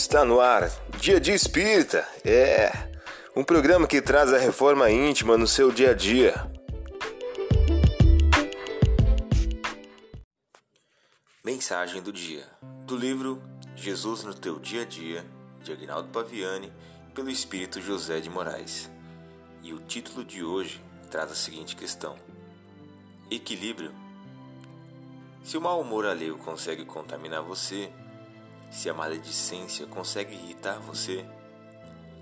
Está no ar, Dia de Espírita. É um programa que traz a reforma íntima no seu dia a dia. Mensagem do dia do livro Jesus no teu dia a dia, de Agnaldo Paviani, pelo Espírito José de Moraes. E o título de hoje traz a seguinte questão: Equilíbrio. Se o mau humor alheio consegue contaminar você, se a maledicência consegue irritar você,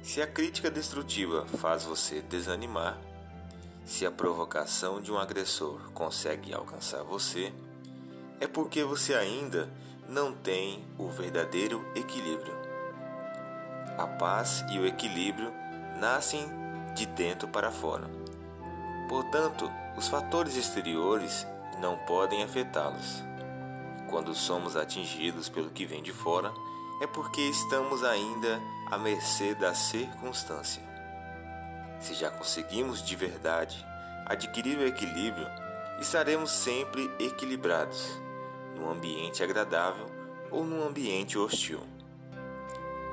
se a crítica destrutiva faz você desanimar, se a provocação de um agressor consegue alcançar você, é porque você ainda não tem o verdadeiro equilíbrio. A paz e o equilíbrio nascem de dentro para fora. Portanto, os fatores exteriores não podem afetá-los. Quando somos atingidos pelo que vem de fora, é porque estamos ainda à mercê da circunstância. Se já conseguimos de verdade adquirir o equilíbrio, estaremos sempre equilibrados, num ambiente agradável ou num ambiente hostil.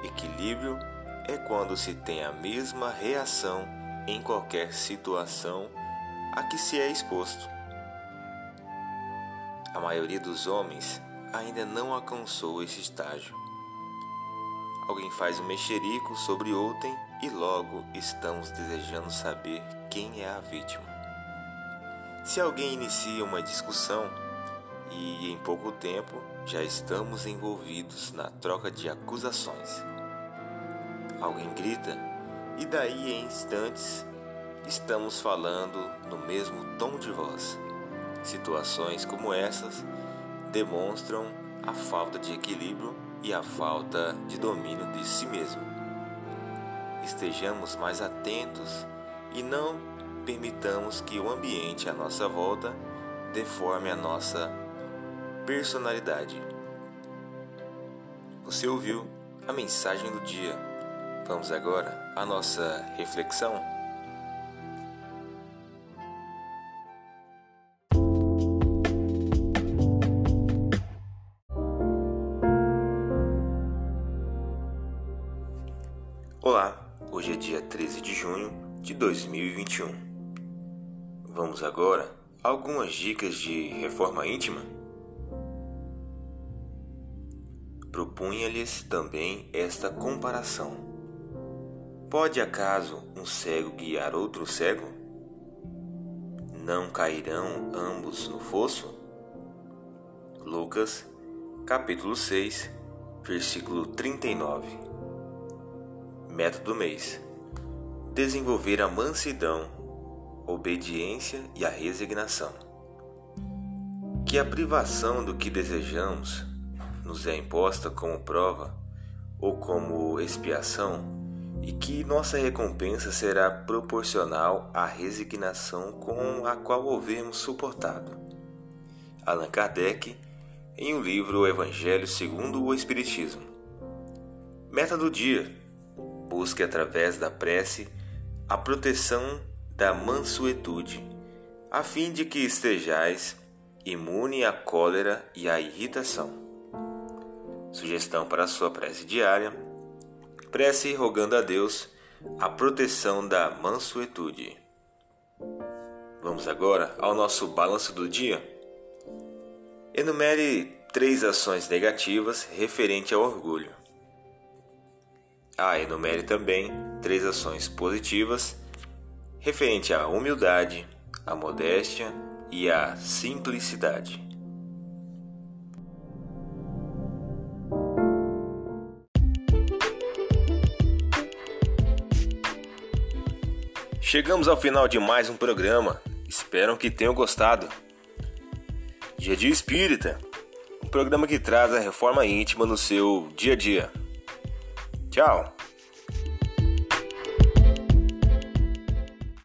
Equilíbrio é quando se tem a mesma reação em qualquer situação a que se é exposto. A maioria dos homens ainda não alcançou esse estágio. Alguém faz um mexerico sobre outrem e logo estamos desejando saber quem é a vítima. Se alguém inicia uma discussão e em pouco tempo já estamos envolvidos na troca de acusações. Alguém grita e daí em instantes estamos falando no mesmo tom de voz. Situações como essas demonstram a falta de equilíbrio e a falta de domínio de si mesmo. Estejamos mais atentos e não permitamos que o ambiente à nossa volta deforme a nossa personalidade. Você ouviu a mensagem do dia. Vamos agora à nossa reflexão. Hoje é dia 13 de junho de 2021. Vamos agora a algumas dicas de reforma íntima? Propunha-lhes também esta comparação: Pode acaso um cego guiar outro cego? Não cairão ambos no fosso? Lucas, capítulo 6, versículo 39. Método mês: desenvolver a mansidão, obediência e a resignação. Que a privação do que desejamos nos é imposta como prova ou como expiação e que nossa recompensa será proporcional à resignação com a qual houvermos suportado. Allan Kardec, em o um livro Evangelho segundo o Espiritismo. Meta do dia Busque através da prece a proteção da mansuetude, a fim de que estejais imune à cólera e à irritação. Sugestão para a sua prece diária: prece rogando a Deus a proteção da mansuetude. Vamos agora ao nosso balanço do dia. Enumere três ações negativas referente ao orgulho. Ah, enumere também três ações positivas referente à humildade, à modéstia e à simplicidade. Chegamos ao final de mais um programa. Espero que tenham gostado. Dia de Espírita, um programa que traz a reforma íntima no seu dia a dia. Tchau!